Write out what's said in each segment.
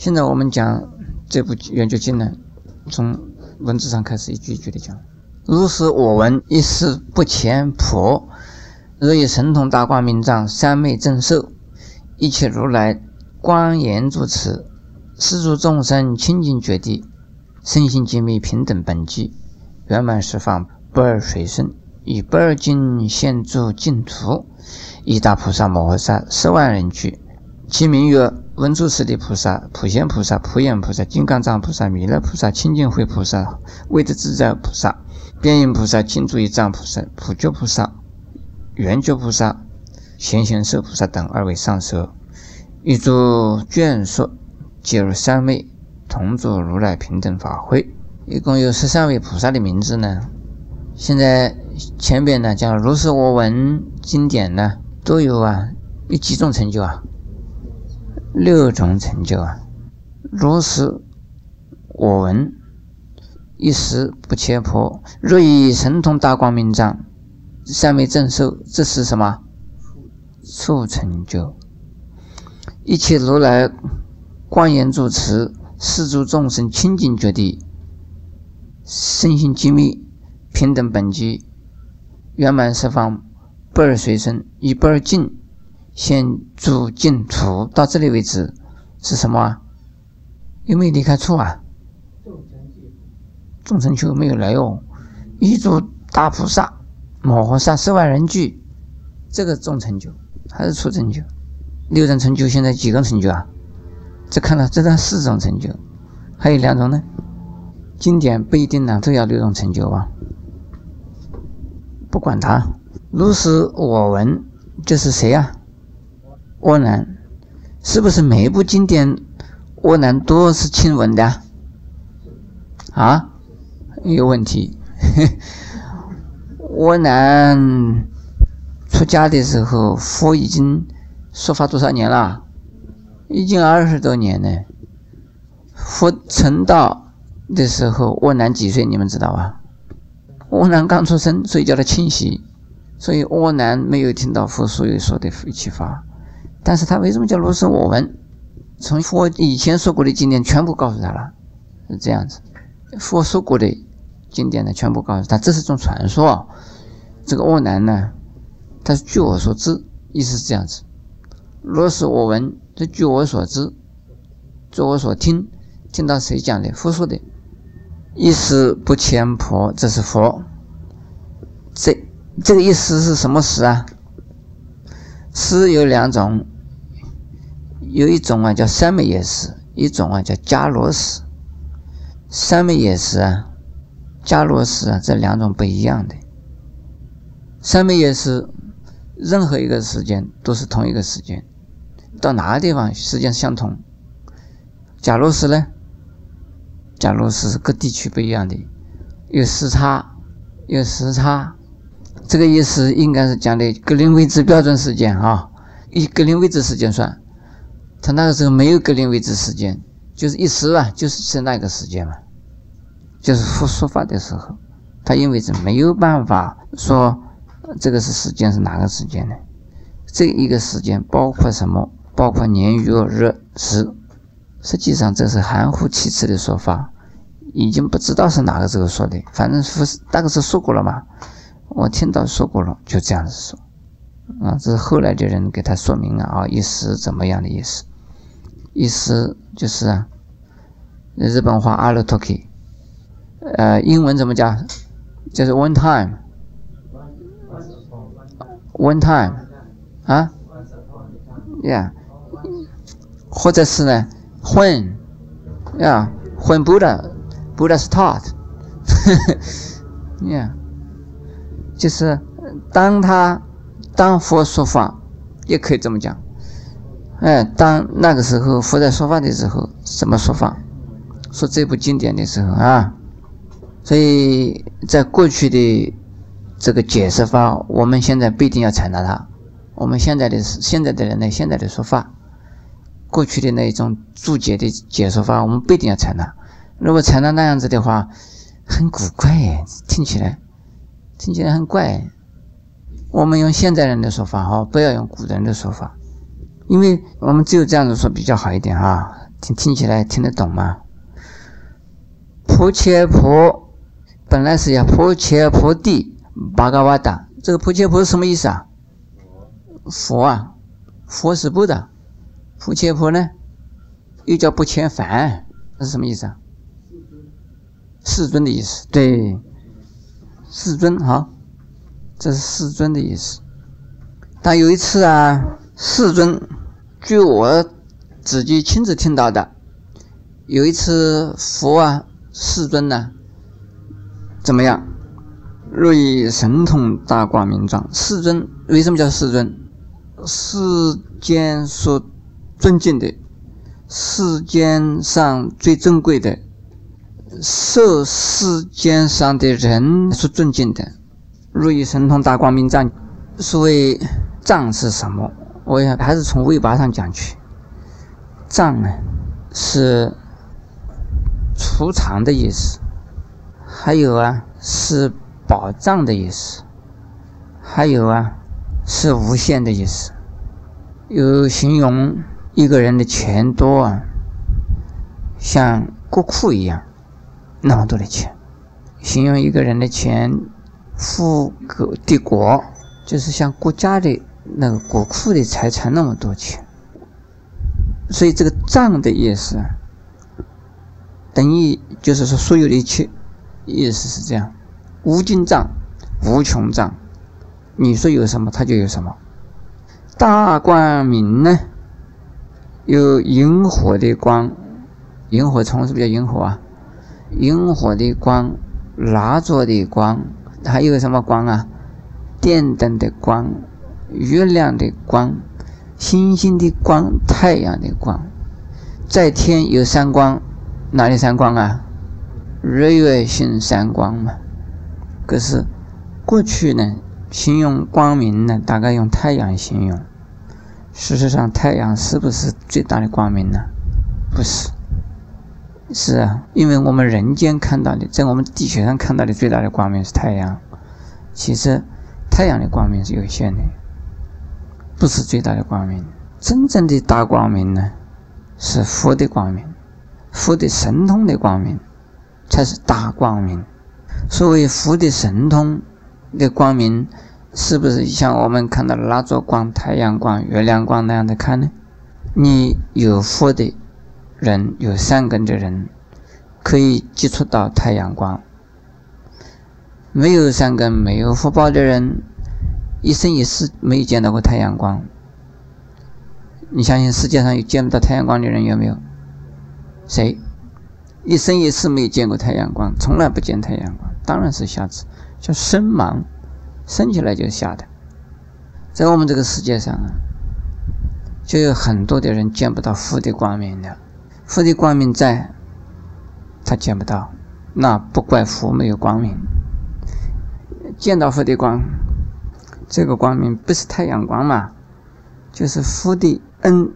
现在我们讲这部《圆觉经》呢，从文字上开始一句一句的讲。如是我闻，一时不前婆。若以神通大光明藏，三昧正受，一切如来光严住持，是诸众生清净觉地，身心皆密平等本寂，圆满十方不二随身，以不二境现住净土，一大菩萨摩诃萨十万人聚，其名曰文殊师利菩萨、普贤菩萨、普眼菩萨、金刚藏菩萨、弥勒菩萨、清净慧菩萨、威德自在菩萨、边影菩萨、金珠一藏菩萨、普觉菩萨。圆觉菩萨、贤贤寿菩萨等二位上首，一诸眷属皆入三昧，同住如来平等法会。一共有十三位菩萨的名字呢。现在前边呢讲如是我闻经典呢，都有啊，有几种成就啊？六种成就啊。如是我闻，一时不切破，若以神通大光明藏。三昧正受，这是什么？促成就。一切如来光严住持，世诸众生清净觉地，身心机密，平等本具，圆满十方，不二随身，以不二境先住净土。到这里为止是什么？有没有离开处啊？众成就没有来哦，一住大菩萨。摩诃萨十万人聚，这个众成就还是初成就？六种成就现在几个成就啊？只看到这张四种成就，还有两种呢。经典不一定呢都要六种成就啊。不管他，如是我闻，这是谁呀？窝囊，是不是每一部经典窝囊都是亲闻的？啊？有问题。窝南出家的时候，佛已经说法多少年了？已经二十多年了。佛成道的时候，窝南几岁？你们知道吧？我南刚出生，所以叫他清晰。所以窝南没有听到佛所有说的佛启发，但是他为什么叫如是我闻？从佛以前说过的经典全部告诉他了，是这样子。佛说过的经典呢，全部告诉他，这是种传说。这个恶男呢，他是据我所知，意思是这样子。若是我闻，这据我所知，据我所听，听到谁讲的？佛说的。一时不谦婆，这是佛。这这个意思是什么时啊？时有两种，有一种啊叫三昧夜时，一种啊叫伽罗时。三昧夜时啊，伽罗时啊，这两种不一样的。三昧也是任何一个时间都是同一个时间，到哪个地方时间相同。假如是呢？假如是各地区不一样的，有时差，有时差，这个意思应该是讲的格林威治标准时间啊，以格林威治时间算。他那个时候没有格林威治时间，就是一时啊，就是是那个时间嘛，就是说说法的时候，他因为是没有办法说。这个是时间是哪个时间呢？这一个时间包括什么？包括年月日时。实际上这是含糊其辞的说法，已经不知道是哪个时候说的。反正是大概是说过了嘛，我听到说过了，就这样子说。啊，这是后来的人给他说明了啊，意思怎么样的意思？意思就是啊，日本话阿鲁托克，呃，英文怎么讲？就是 one time。One time，啊，Yeah，或者是呢，When，Yeah，When Buddha，Buddha start，Yeah，就是当他当佛说法，也可以这么讲。哎，当那个时候佛在说法的时候，怎么说法？说这部经典的时候啊，所以在过去的。这个解释法，我们现在不一定要采纳它。我们现在的现在的人呢，现在的说法，过去的那一种注解的解说法，我们不一定要采纳。如果采纳那样子的话，很古怪，听起来听起来很怪。我们用现代人的说法哈，不要用古人的说法，因为我们只有这样子说比较好一点哈。听听起来听得懂吗？婆切婆本来是要婆切婆地巴嘎瓦达，这个婆切婆是什么意思啊？佛啊，佛是不的。婆切婆呢，又叫不欠烦，这是什么意思啊？世尊的意思，对，世尊好，这是世尊的意思。但有一次啊，世尊，据我自己亲自听到的，有一次佛啊，世尊呢，怎么样？若以神通大光明状，世尊为什么叫世尊？世间所尊敬的，世间上最珍贵的。受世间上的人所尊敬的，如意神通大光明藏。所谓藏是什么？我想还是从尾巴上讲去。藏呢，是储藏的意思；还有啊，是宝藏的意思；还有啊，是无限的意思。有形容一个人的钱多啊，像国库一样。那么多的钱，形容一个人的钱富国帝国，就是像国家的那个国库的财产那么多钱。所以这个账的意思，等于就是说所有的一切，意思是这样：无尽藏，无穷藏，你说有什么，它就有什么。大光明呢，有萤火的光，萤火虫是不是叫萤火啊？萤火的光，蜡烛的光，还有什么光啊？电灯的光，月亮的光，星星的光，太阳的光。在天有三光，哪里三光啊？日月星三光嘛。可是过去呢，形容光明呢，大概用太阳形容。事实上，太阳是不是最大的光明呢？不是。是啊，因为我们人间看到的，在我们地球上看到的最大的光明是太阳。其实，太阳的光明是有限的，不是最大的光明。真正的大光明呢，是佛的光明，佛的神通的光明，才是大光明。所谓佛的神通的光明，是不是像我们看到的蜡烛光、太阳光、月亮光那样的看呢？你有佛的。人有善根的人，可以接触到太阳光；没有善根、没有福报的人，一生一世没有见到过太阳光。你相信世界上有见不到太阳光的人有没有？谁？一生一世没有见过太阳光，从来不见太阳光，当然是瞎子，叫生盲，生起来就是瞎的。在我们这个世界上啊，就有很多的人见不到福的光明的。佛的光明在，他见不到，那不怪佛没有光明。见到佛的光，这个光明不是太阳光嘛？就是佛的恩、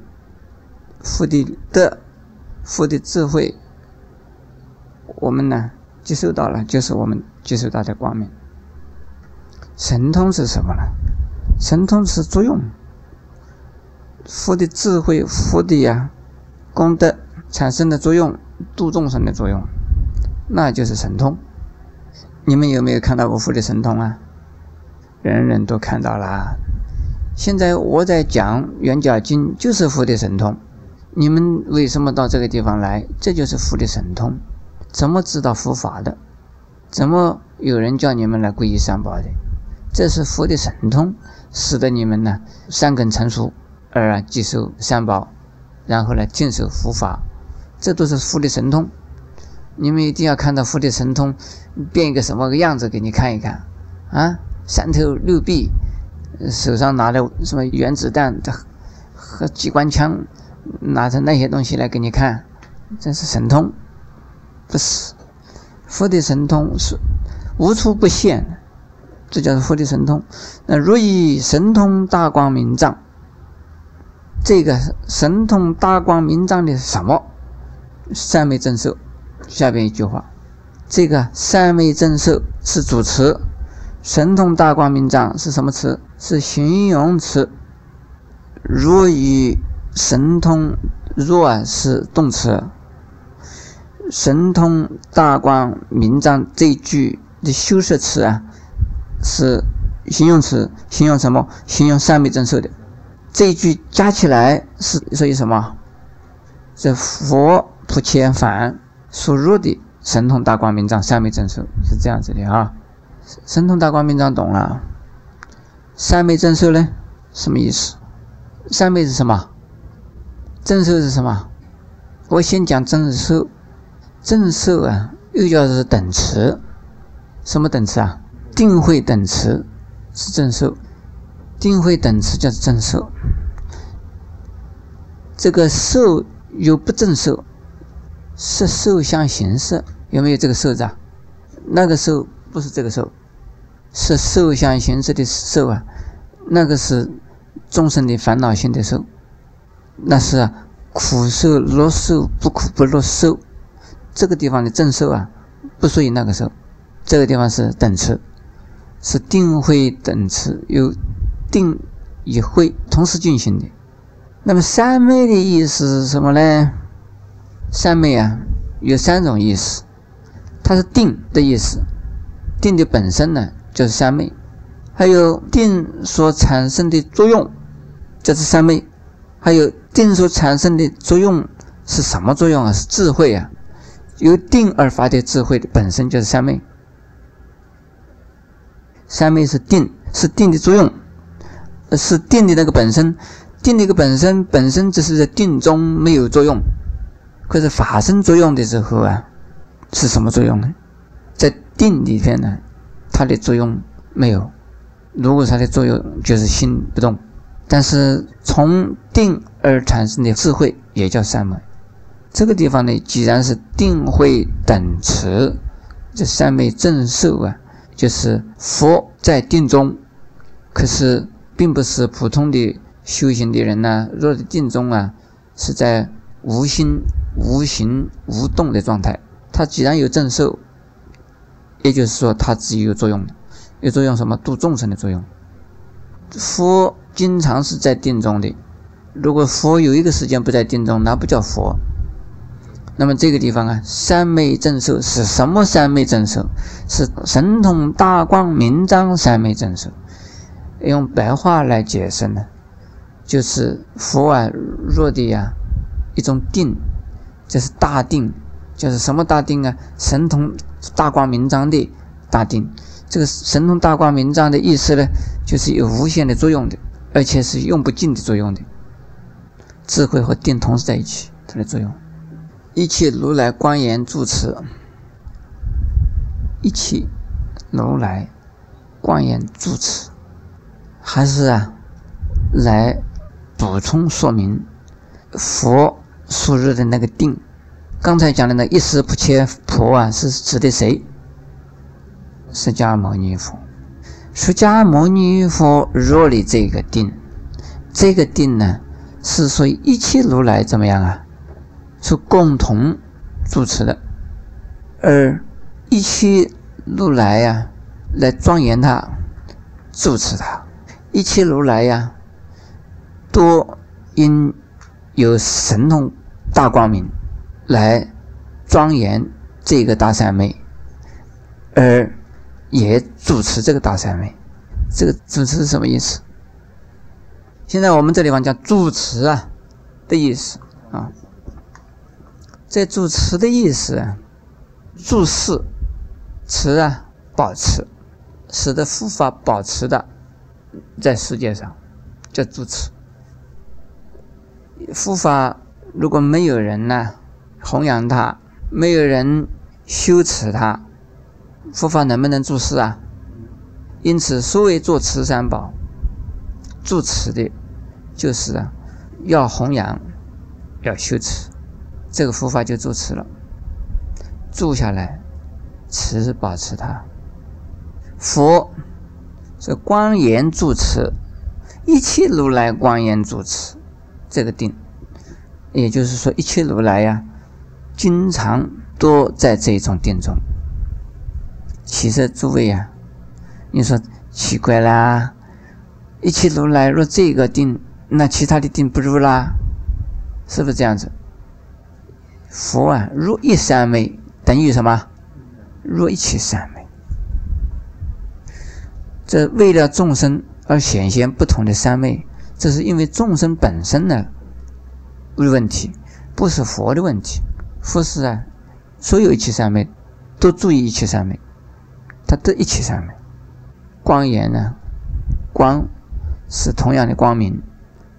佛的德、佛的智慧，我们呢接受到了，就是我们接受到的光明。神通是什么呢？神通是作用，佛的智慧、佛的呀功德。产生的作用，度众生的作用，那就是神通。你们有没有看到过佛的神通啊？人人都看到了。现在我在讲《圆角经》，就是佛的神通。你们为什么到这个地方来？这就是佛的神通。怎么知道佛法的？怎么有人叫你们来皈依三宝的？这是佛的神通，使得你们呢三根成熟而接受三宝，然后呢尽守佛法。这都是佛的神通，你们一定要看到佛的神通变一个什么个样子给你看一看啊！三头六臂，手上拿着什么原子弹和机关枪，拿着那些东西来给你看，这是神通，不是佛的神通是无处不现，这叫做佛的神通。那如以神通大光明藏，这个神通大光明藏的什么？三昧正受，下边一句话，这个三昧正受是主词，神通大光明藏是什么词？是形容词。若以神通若是动词，神通大光明章这句的修饰词啊是形容词，形容什么？形容三昧正受的。这一句加起来是属于什么？是佛普千梵所入的神通大光明藏三昧正受，是这样子的啊。神通大光明藏懂了，三昧正受呢？什么意思？三昧是什么？正受是什么？我先讲正受。正受啊，又叫是等持。什么等持啊？定慧等持是正受。定慧等持叫正受。这个受有不正受，是受相形式，有没有这个受字啊？那个受不是这个受，是受相形式的受啊。那个是众生的烦恼性的受，那是苦受、乐受、不苦不乐受。这个地方的正受啊，不属于那个受。这个地方是等持，是定慧等持，有定与慧同时进行的。那么三昧的意思是什么呢？三昧啊，有三种意思。它是定的意思，定的本身呢就是三昧。还有定所产生的作用，这是三昧；还有定所产生的作用是什么作用啊？是智慧啊！由定而发的智慧本身就是三昧。三昧是定，是定的作用，是定的那个本身。定的一个本身，本身只是在定中没有作用，可是发生作用的时候啊，是什么作用呢？在定里边呢，它的作用没有。如果它的作用就是心不动，但是从定而产生的智慧也叫三昧。这个地方呢，既然是定慧等持，这三昧正受啊，就是佛在定中，可是并不是普通的修行的人呢。若在定中啊，是在无心、无形、无动的状态。它既然有正受，也就是说它自己有作用的。有作用什么？度众生的作用。佛经常是在定中的。如果佛有一个时间不在定中，那不叫佛。那么这个地方啊，三昧正受是什么？三昧正受是神通大光明章三昧正受。用白话来解释呢，就是佛啊入的呀一种定，这是大定，就是什么大定啊？神通大光明章的大定。这个神通大光明章的意思呢，就是有无限的作用的，而且是用不尽的作用的。智慧和定同时在一起，它的作用。一切如来光言住持，一切如来光言住持，还是啊，来补充说明佛所入的那个定。刚才讲的那一时不切佛啊，是指的谁？释迦牟尼佛，释迦牟尼佛入了这个定，这个定呢，是说一切如来怎么样啊？是共同主持的，而一切如来呀，来庄严他，主持他，一切如来呀，都因有神通大光明来庄严这个大三昧，而。也主持这个大三昧，这个主持是什么意思？现在我们这地方讲主持啊的意思啊，在主持的意思啊，注释持啊保持，使得佛法保持的在世界上叫主持。佛法如果没有人呢弘扬它，没有人修持它。佛法能不能住世啊？因此，所谓做慈善宝，住持的，就是啊，要弘扬，要修持，这个佛法就住持了。住下来，持保持它。佛是光严住持，一切如来光严住持，这个定，也就是说，一切如来呀，经常都在这种定中。其实诸位呀，你说奇怪啦，一切如来若这个定，那其他的定不如啦？是不是这样子？佛啊，入一三昧等于什么？入一切三昧。这为了众生而显现不同的三昧，这是因为众生本身呢有问题，不是佛的问题。佛是啊，所有一切三昧都注意一切三昧，他得一切三昧。光严呢，光是同样的光明，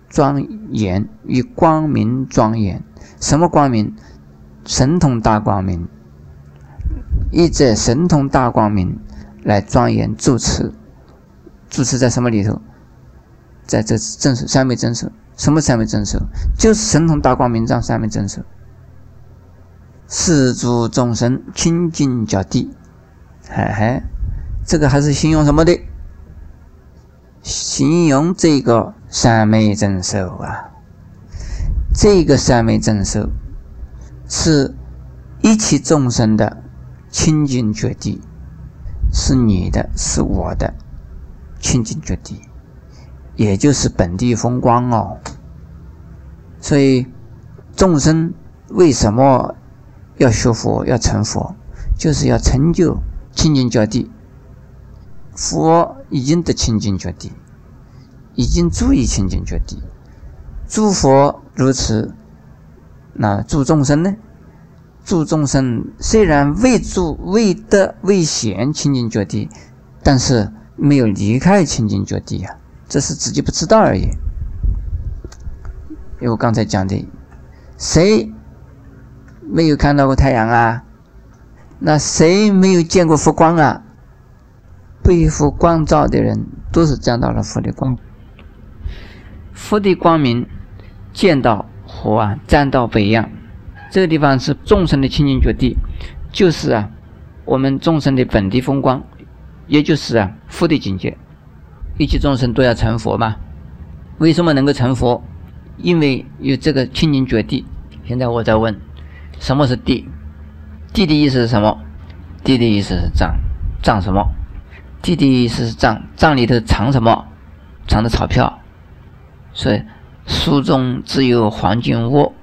庄严与光明庄严，什么光明？神通大光明，以这神通大光明来庄严住持。住持在什么里头？在这正守三昧正守，什么三昧正守？就是神通大光明藏三昧正守。四诸众生清净较地，嗨嗨，这个还是形容什么的？形容这个三昧正守啊。这个三昧正守是一切众生的清净觉地，是你的，是我的。清净觉地，也就是本地风光哦。所以众生为什么要学佛、要成佛，就是要成就清净觉地。佛已经得清净觉地，已经注意清净觉地。诸佛如此，那诸众生呢？诸众生虽然未住、未得、未显清净觉地，但是。没有离开清净觉地呀，这是自己不知道而已。因为我刚才讲的，谁没有看到过太阳啊？那谁没有见过佛光啊？被佛光照的人，都是见到了佛的光。佛的光明见到佛啊，沾到北样。这个地方是众生的清净觉地，就是啊，我们众生的本地风光。也就是啊，佛的境界，一切众生都要成佛吗。为什么能够成佛？因为有这个清净觉地。现在我在问，什么是地？地的意思是什么？地的意思是藏，藏什么？地的意思是藏，藏里头藏什么？藏的钞票。所以书中只有黄金窝，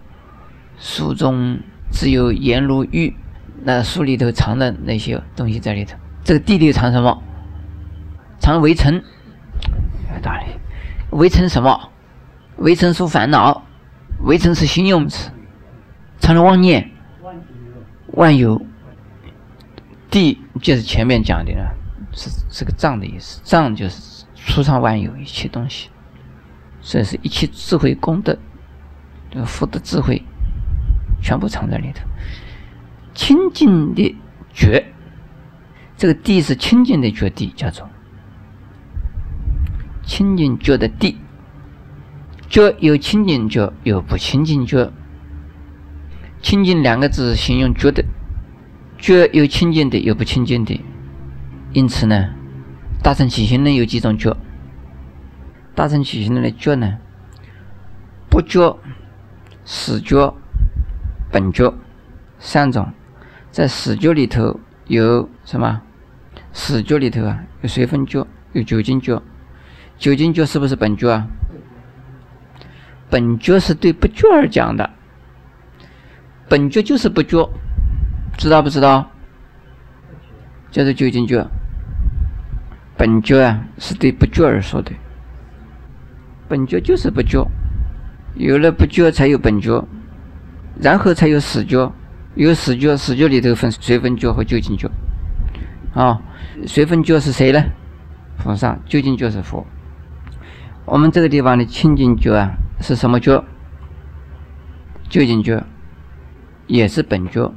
书中只有颜如玉，那书里头藏的那些东西在里头。这个地里藏什么？藏围城，道理。围城什么？围城属烦恼，围城是形容词。藏了妄念，万有。地就是前面讲的了，是是个藏的意思。藏就是储藏万有一切东西，所以是一切智慧功德，这个福德智慧全部藏在里头。清净的觉。这个地是清净的觉地，叫做清净觉的地。觉有清净觉，有不清净觉。清净两个字形容觉的，觉有清净的，有不清净的。因此呢，大乘起行论有几种觉？大乘起行论的觉呢，不觉、死觉、本觉三种。在死觉里头有什么？死觉里头啊，有随分觉，有究竟觉。究竟觉是不是本觉啊？本觉是对不觉而讲的。本觉就是不觉，知道不知道？叫做究竟觉。本觉啊，是对不觉而说的。本觉就是不觉，有了不觉才有本觉，然后才有死觉。有死觉，死觉里头分随分觉和究竟觉。啊，随分觉是谁呢？菩萨，究竟就是佛。我们这个地方的清净觉啊，是什么觉？究竟觉，也是本觉。